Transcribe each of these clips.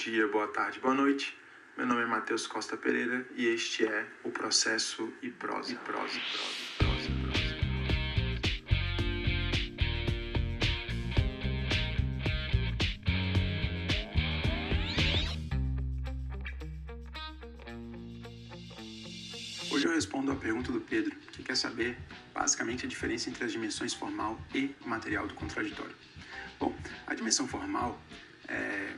dia, boa tarde, boa noite. Meu nome é Matheus Costa Pereira e este é o Processo e Prosa. E prosa, e prosa. Hoje eu respondo a pergunta do Pedro, que quer saber basicamente a diferença entre as dimensões formal e material do contraditório. Bom, a dimensão formal, é,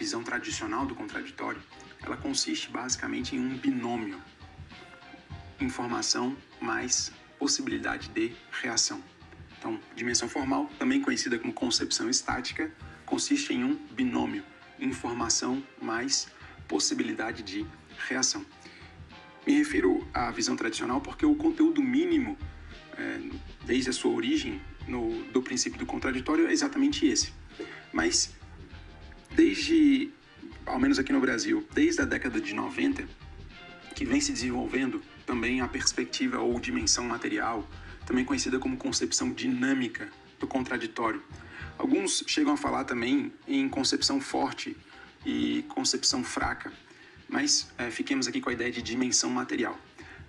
visão tradicional do contraditório, ela consiste basicamente em um binômio informação mais possibilidade de reação. Então, dimensão formal, também conhecida como concepção estática, consiste em um binômio informação mais possibilidade de reação. Me refiro à visão tradicional porque o conteúdo mínimo, é, desde a sua origem no, do princípio do contraditório, é exatamente esse. Mas, desde, ao menos aqui no Brasil, desde a década de 90, que vem se desenvolvendo também a perspectiva ou dimensão material, também conhecida como concepção dinâmica do contraditório. Alguns chegam a falar também em concepção forte e concepção fraca mas é, fiquemos aqui com a ideia de dimensão material.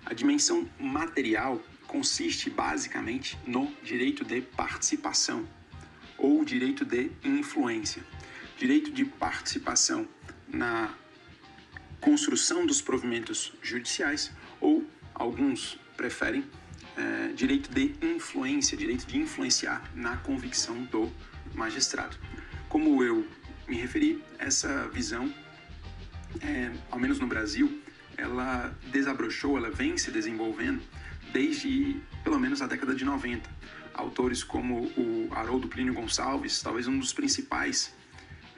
A dimensão material consiste basicamente no direito de participação ou direito de influência. Direito de participação na construção dos provimentos judiciais ou alguns preferem é, direito de influência, direito de influenciar na convicção do magistrado. Como eu me referi, essa visão é, ao menos no Brasil, ela desabrochou, ela vem se desenvolvendo desde pelo menos a década de 90. Autores como o Haroldo Plínio Gonçalves, talvez um dos principais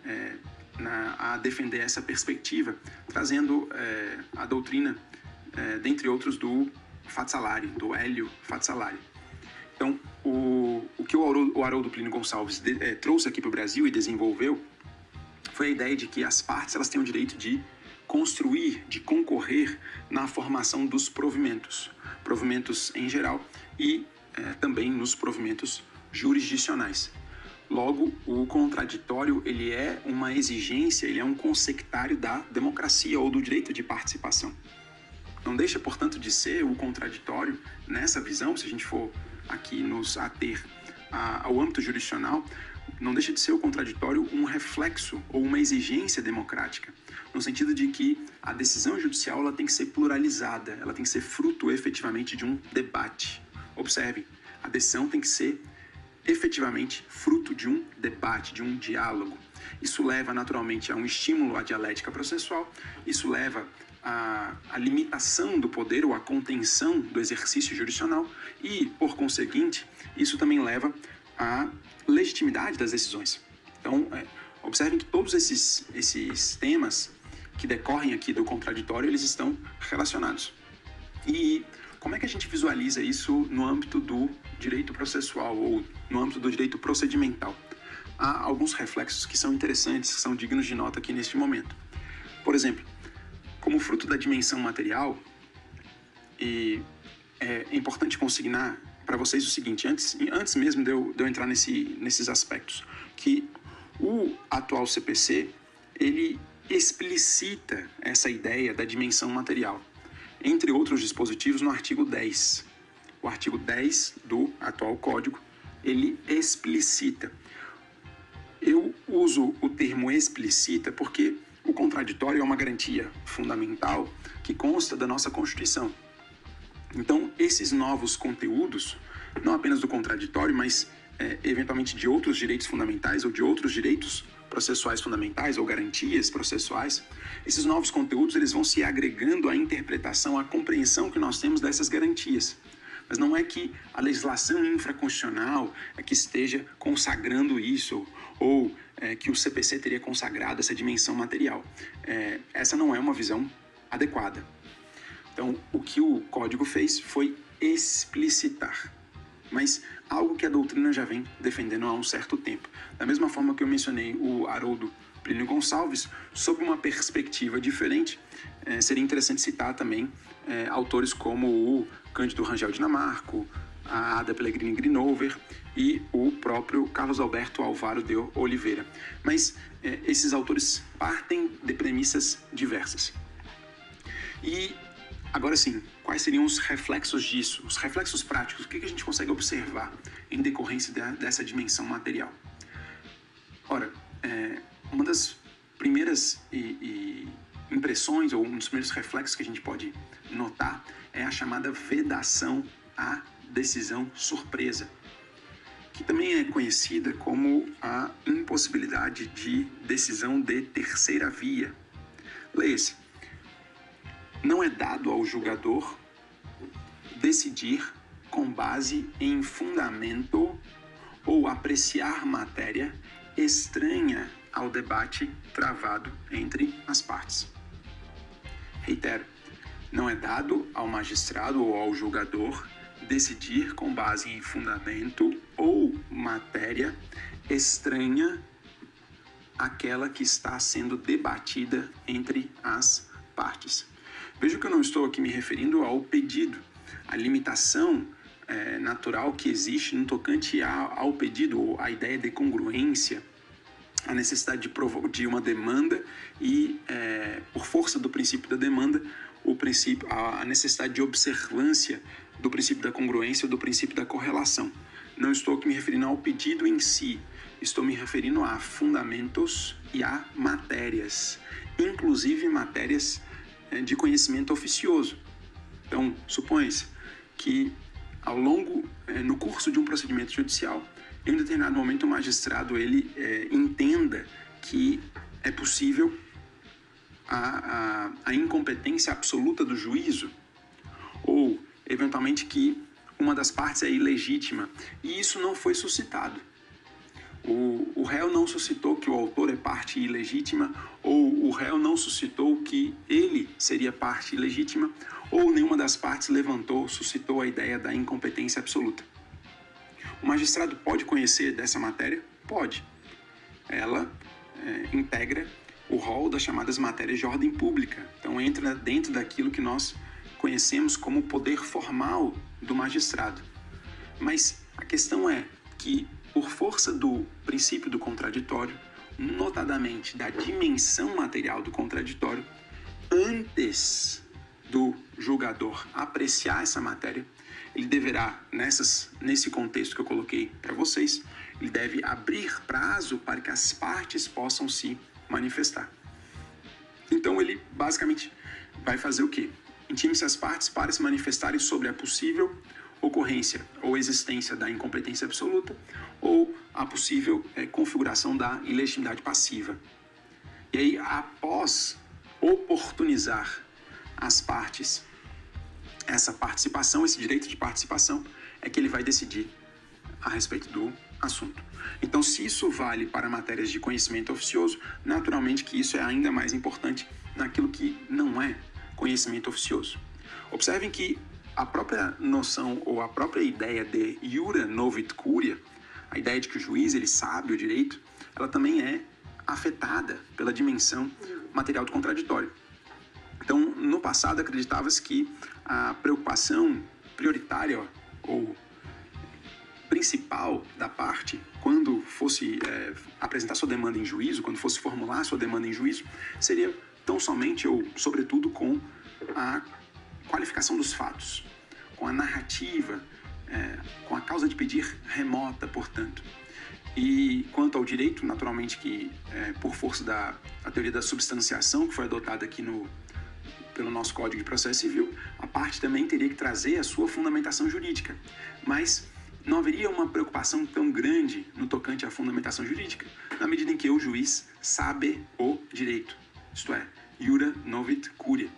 é, na, a defender essa perspectiva, trazendo é, a doutrina, é, dentre outros, do Fatsalari, do Hélio Fatsalari. Então, o, o que o Haroldo, o Plínio Gonçalves de, é, trouxe aqui para o Brasil e desenvolveu foi a ideia de que as partes elas têm o direito de construir, de concorrer na formação dos provimentos, provimentos em geral e é, também nos provimentos jurisdicionais. Logo, o contraditório ele é uma exigência, ele é um consectário da democracia ou do direito de participação. Não deixa, portanto, de ser o contraditório nessa visão, se a gente for aqui nos ater ao âmbito jurisdicional, não deixa de ser o contraditório um reflexo ou uma exigência democrática, no sentido de que a decisão judicial ela tem que ser pluralizada, ela tem que ser fruto efetivamente de um debate. Observe, a decisão tem que ser efetivamente fruto de um debate, de um diálogo. Isso leva naturalmente a um estímulo à dialética processual, isso leva à, à limitação do poder ou à contenção do exercício jurisdicional e, por conseguinte, isso também leva a legitimidade das decisões. Então, é, observem que todos esses, esses temas que decorrem aqui do contraditório, eles estão relacionados. E como é que a gente visualiza isso no âmbito do direito processual ou no âmbito do direito procedimental? Há alguns reflexos que são interessantes, que são dignos de nota aqui neste momento. Por exemplo, como fruto da dimensão material, e é importante consignar para vocês o seguinte, antes, antes mesmo de eu, de eu entrar nesse, nesses aspectos, que o atual CPC, ele explicita essa ideia da dimensão material, entre outros dispositivos no artigo 10. O artigo 10 do atual código, ele explicita. Eu uso o termo explicita porque o contraditório é uma garantia fundamental que consta da nossa Constituição. Então, esses novos conteúdos, não apenas do contraditório, mas é, eventualmente de outros direitos fundamentais ou de outros direitos processuais fundamentais ou garantias processuais, esses novos conteúdos eles vão se agregando à interpretação, à compreensão que nós temos dessas garantias. Mas não é que a legislação infraconstitucional é que esteja consagrando isso ou é, que o CPC teria consagrado essa dimensão material. É, essa não é uma visão adequada. Então, o que o código fez foi explicitar, mas algo que a doutrina já vem defendendo há um certo tempo. Da mesma forma que eu mencionei o Haroldo Plínio Gonçalves, sob uma perspectiva diferente, é, seria interessante citar também é, autores como o Cândido Rangel Dinamarco, a Ada Pellegrini Grinover e o próprio Carlos Alberto Alvaro de Oliveira. Mas é, esses autores partem de premissas diversas. E agora sim, quais seriam os reflexos disso? Os reflexos práticos, o que a gente consegue observar em decorrência dessa dimensão material? Ora, é, uma das primeiras e, e impressões, ou um dos primeiros reflexos que a gente pode notar, é a chamada vedação à decisão surpresa, que também é conhecida como a impossibilidade de decisão de terceira via. Leia-se. Não é dado ao julgador decidir com base em fundamento ou apreciar matéria estranha ao debate travado entre as partes. Reitero, não é dado ao magistrado ou ao julgador decidir com base em fundamento ou matéria estranha àquela que está sendo debatida entre as partes. Veja que eu não estou aqui me referindo ao pedido, a limitação é, natural que existe no tocante ao, pedido, ou a ideia de congruência, a necessidade de, de uma demanda e, é, por força do princípio da demanda, o princípio, a necessidade de observância do princípio da congruência ou do princípio da correlação. Não estou aqui me referindo ao pedido em si, estou me referindo a fundamentos e a matérias, inclusive matérias de conhecimento oficioso. Então, supõe-se que ao longo, é, no curso de um procedimento judicial, em um determinado momento o magistrado ele é, entenda que é possível a, a, a incompetência absoluta do juízo ou eventualmente que uma das partes é ilegítima e isso não foi suscitado. O, o réu não suscitou que o autor é parte ilegítima, ou o réu não suscitou que ele seria parte ilegítima, ou nenhuma das partes levantou, suscitou a ideia da incompetência absoluta. O magistrado pode conhecer dessa matéria? Pode. Ela é, integra o rol das chamadas matérias de ordem pública. Então entra dentro daquilo que nós conhecemos como poder formal do magistrado. Mas a questão é que, por força do princípio do contraditório, notadamente da dimensão material do contraditório, antes do julgador apreciar essa matéria, ele deverá, nessas, nesse contexto que eu coloquei para vocês, ele deve abrir prazo para que as partes possam se manifestar. Então ele basicamente vai fazer o quê? Intime-se as partes para se manifestarem sobre a possível ocorrência ou existência da incompetência absoluta ou a possível é, configuração da ilegitimidade passiva. E aí, após oportunizar as partes essa participação, esse direito de participação, é que ele vai decidir a respeito do assunto. Então, se isso vale para matérias de conhecimento oficioso, naturalmente que isso é ainda mais importante naquilo que não é conhecimento oficioso. Observem que a própria noção ou a própria ideia de iura novit curia, a ideia de que o juiz ele sabe o direito, ela também é afetada pela dimensão material do contraditório. Então, no passado acreditava-se que a preocupação prioritária ou principal da parte quando fosse é, apresentar sua demanda em juízo, quando fosse formular sua demanda em juízo, seria tão somente ou sobretudo com a qualificação dos fatos, com a narrativa, é, com a causa de pedir remota, portanto. E quanto ao direito, naturalmente que é, por força da teoria da substanciação que foi adotada aqui no pelo nosso Código de Processo Civil, a parte também teria que trazer a sua fundamentação jurídica. Mas não haveria uma preocupação tão grande no tocante à fundamentação jurídica, na medida em que o juiz sabe o direito, isto é, iura novit curia.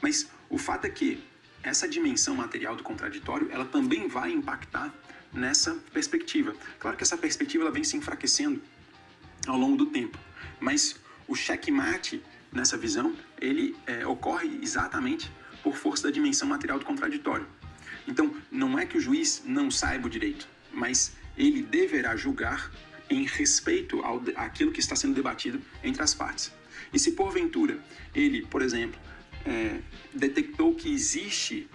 Mas o fato é que essa dimensão material do contraditório, ela também vai impactar nessa perspectiva. Claro que essa perspectiva ela vem se enfraquecendo ao longo do tempo, mas o checkmate nessa visão, ele é, ocorre exatamente por força da dimensão material do contraditório. Então, não é que o juiz não saiba o direito, mas ele deverá julgar em respeito ao, àquilo que está sendo debatido entre as partes. E se porventura ele, por exemplo, é, detectou que existe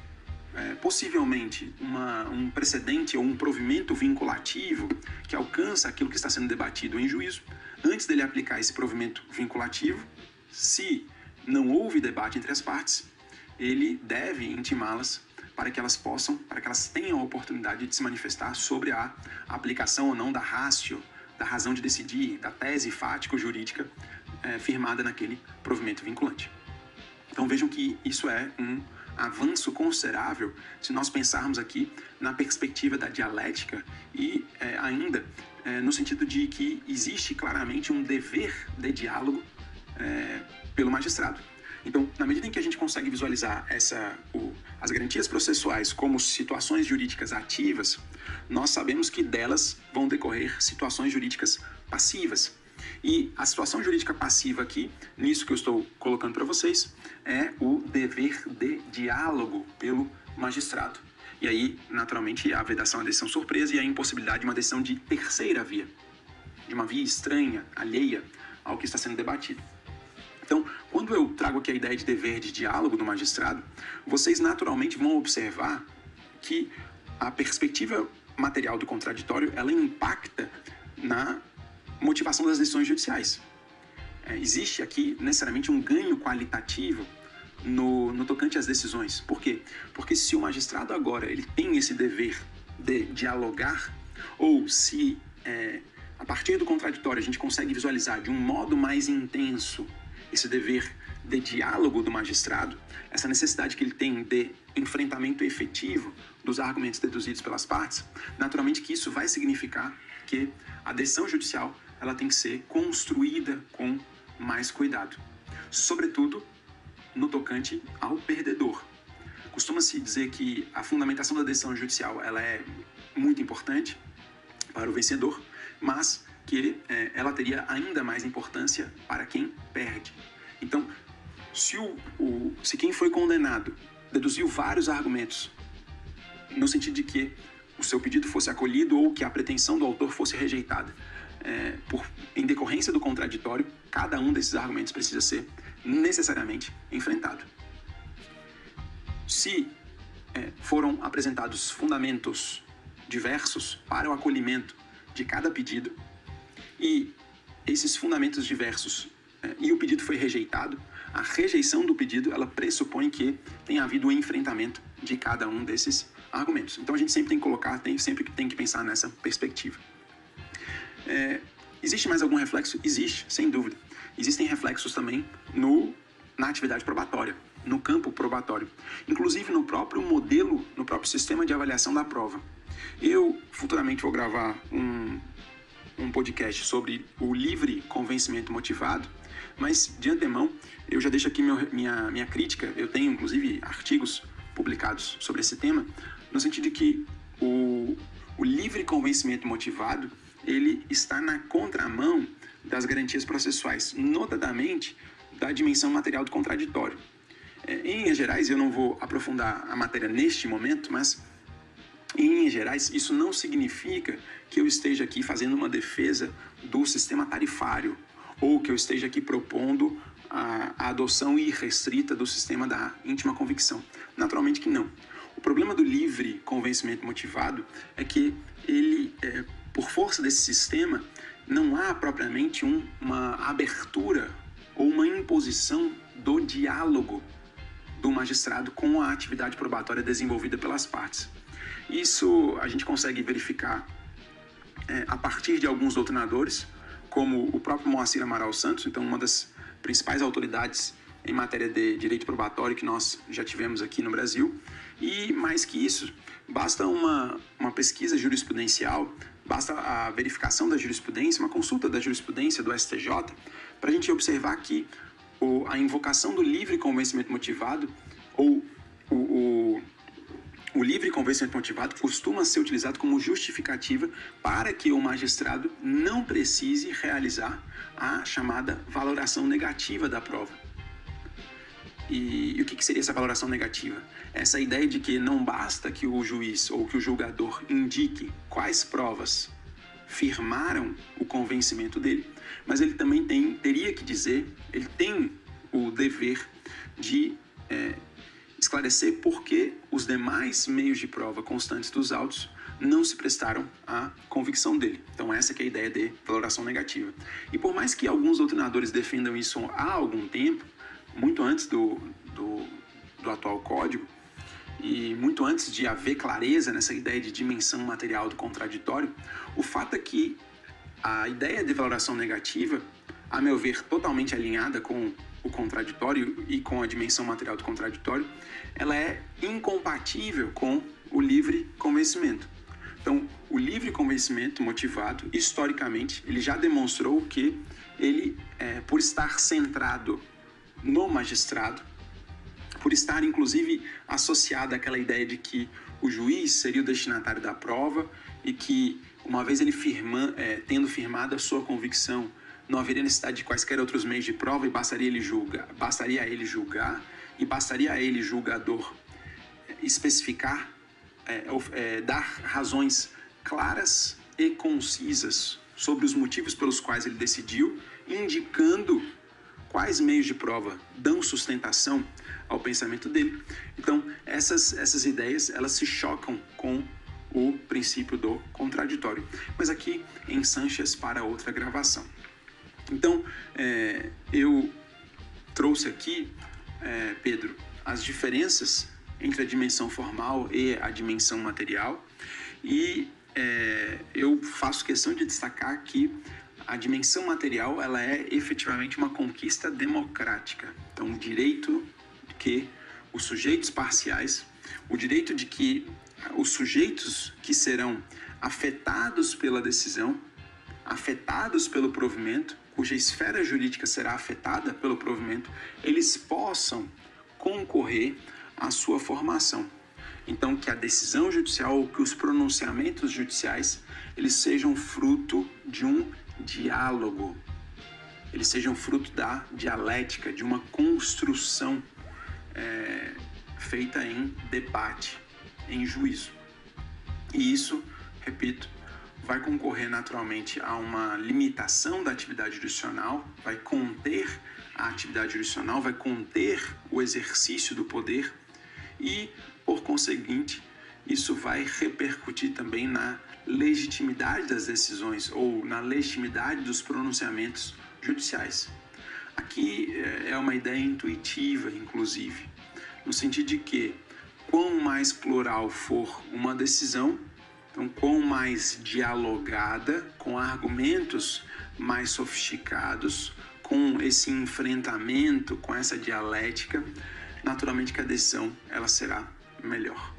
é, possivelmente uma, um precedente ou um provimento vinculativo que alcança aquilo que está sendo debatido em juízo, antes dele aplicar esse provimento vinculativo, se não houve debate entre as partes, ele deve intimá-las para que elas possam, para que elas tenham a oportunidade de se manifestar sobre a aplicação ou não da ratio, da razão de decidir, da tese fático-jurídica é, firmada naquele provimento vinculante. Então vejam que isso é um avanço considerável se nós pensarmos aqui na perspectiva da dialética e é, ainda é, no sentido de que existe claramente um dever de diálogo é, pelo magistrado. Então, na medida em que a gente consegue visualizar essa, o, as garantias processuais como situações jurídicas ativas, nós sabemos que delas vão decorrer situações jurídicas passivas. E a situação jurídica passiva aqui, nisso que eu estou colocando para vocês, é o dever de diálogo pelo magistrado. E aí, naturalmente, a vedação à decisão surpresa e a impossibilidade de uma decisão de terceira via, de uma via estranha, alheia ao que está sendo debatido. Então, quando eu trago aqui a ideia de dever de diálogo do magistrado, vocês naturalmente vão observar que a perspectiva material do contraditório ela impacta na motivação das decisões judiciais. É, existe aqui necessariamente um ganho qualitativo no, no tocante às decisões. Por quê? Porque se o magistrado agora ele tem esse dever de dialogar, ou se é, a partir do contraditório a gente consegue visualizar de um modo mais intenso esse dever de diálogo do magistrado, essa necessidade que ele tem de enfrentamento efetivo dos argumentos deduzidos pelas partes, naturalmente que isso vai significar que a decisão judicial ela tem que ser construída com mais cuidado, sobretudo no tocante ao perdedor. Costuma-se dizer que a fundamentação da decisão judicial ela é muito importante para o vencedor, mas que é, ela teria ainda mais importância para quem perde. Então, se, o, o, se quem foi condenado deduziu vários argumentos no sentido de que o seu pedido fosse acolhido ou que a pretensão do autor fosse rejeitada, é, por, em decorrência do contraditório, cada um desses argumentos precisa ser necessariamente enfrentado. Se é, foram apresentados fundamentos diversos para o acolhimento de cada pedido, e esses fundamentos diversos é, e o pedido foi rejeitado, a rejeição do pedido ela pressupõe que tenha havido um enfrentamento de cada um desses argumentos. Então a gente sempre tem que colocar, tem, sempre tem que pensar nessa perspectiva. É, existe mais algum reflexo? Existe, sem dúvida. Existem reflexos também no, na atividade probatória, no campo probatório, inclusive no próprio modelo, no próprio sistema de avaliação da prova. Eu futuramente vou gravar um, um podcast sobre o livre convencimento motivado, mas de antemão eu já deixo aqui meu, minha, minha crítica. Eu tenho inclusive artigos publicados sobre esse tema, no sentido de que o, o livre convencimento motivado ele está na contramão das garantias processuais, notadamente da dimensão material do contraditório. É, em linhas gerais, eu não vou aprofundar a matéria neste momento, mas em linhas gerais, isso não significa que eu esteja aqui fazendo uma defesa do sistema tarifário ou que eu esteja aqui propondo a, a adoção irrestrita do sistema da íntima convicção. Naturalmente que não. O problema do livre convencimento motivado é que ele, é, por força desse sistema, não há propriamente um, uma abertura ou uma imposição do diálogo do magistrado com a atividade probatória desenvolvida pelas partes. Isso a gente consegue verificar é, a partir de alguns doutrinadores, como o próprio Moacir Amaral Santos, então uma das principais autoridades em matéria de direito probatório que nós já tivemos aqui no Brasil. E mais que isso, basta uma, uma pesquisa jurisprudencial, basta a verificação da jurisprudência, uma consulta da jurisprudência do STJ, para a gente observar que o, a invocação do livre convencimento motivado ou o, o o livre convencimento motivado costuma ser utilizado como justificativa para que o magistrado não precise realizar a chamada valoração negativa da prova. E, e o que, que seria essa valoração negativa? Essa ideia de que não basta que o juiz ou que o julgador indique quais provas firmaram o convencimento dele, mas ele também tem, teria que dizer, ele tem o dever de é, esclarecer por que os demais meios de prova constantes dos autos não se prestaram à convicção dele. Então essa é a ideia de valoração negativa. E por mais que alguns doutrinadores defendam isso há algum tempo, muito antes do, do, do atual código, e muito antes de haver clareza nessa ideia de dimensão material do contraditório, o fato é que a ideia de valoração negativa, a meu ver, totalmente alinhada com o contraditório e com a dimensão material do contraditório, ela é incompatível com o livre convencimento. Então, o livre convencimento motivado, historicamente, ele já demonstrou que ele, é, por estar centrado no magistrado, por estar inclusive associado àquela ideia de que o juiz seria o destinatário da prova e que, uma vez ele firma, é, tendo firmado a sua convicção, não haveria necessidade de quaisquer outros meios de prova e bastaria ele julgar, bastaria ele julgar e bastaria ele julgador especificar, é, é, dar razões claras e concisas sobre os motivos pelos quais ele decidiu, indicando quais meios de prova dão sustentação ao pensamento dele. Então, essas, essas ideias, elas se chocam com o princípio do contraditório. Mas aqui em Sanches para outra gravação. Então, é, eu trouxe aqui, é, Pedro, as diferenças entre a dimensão formal e a dimensão material e é, eu faço questão de destacar que a dimensão material ela é efetivamente uma conquista democrática. Então, o direito de que os sujeitos parciais, o direito de que os sujeitos que serão afetados pela decisão, afetados pelo provimento, cuja esfera jurídica será afetada pelo provimento, eles possam concorrer à sua formação. Então, que a decisão judicial ou que os pronunciamentos judiciais eles sejam fruto de um diálogo, eles sejam fruto da dialética, de uma construção é, feita em debate, em juízo. E isso, repito, vai concorrer naturalmente a uma limitação da atividade jurisdicional, vai conter a atividade jurisdicional, vai conter o exercício do poder e, por conseguinte, isso vai repercutir também na legitimidade das decisões ou na legitimidade dos pronunciamentos judiciais. Aqui é, é uma ideia intuitiva, inclusive, no sentido de que quanto mais plural for uma decisão, então quanto mais dialogada, com argumentos mais sofisticados, com esse enfrentamento, com essa dialética, naturalmente que a decisão ela será melhor.